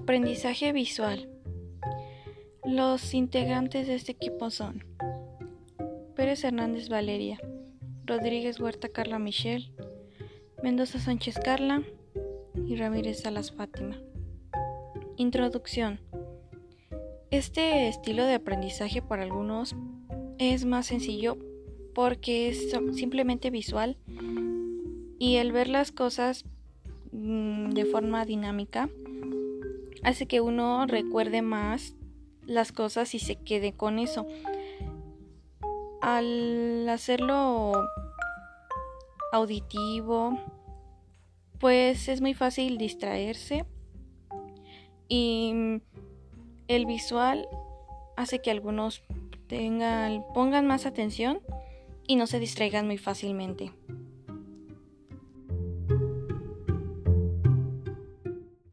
Aprendizaje visual. Los integrantes de este equipo son Pérez Hernández Valeria, Rodríguez Huerta Carla Michelle, Mendoza Sánchez Carla y Ramírez Salas Fátima. Introducción. Este estilo de aprendizaje para algunos es más sencillo porque es simplemente visual y el ver las cosas mm, de forma dinámica hace que uno recuerde más las cosas y se quede con eso. Al hacerlo auditivo, pues es muy fácil distraerse y el visual hace que algunos pongan más atención y no se distraigan muy fácilmente.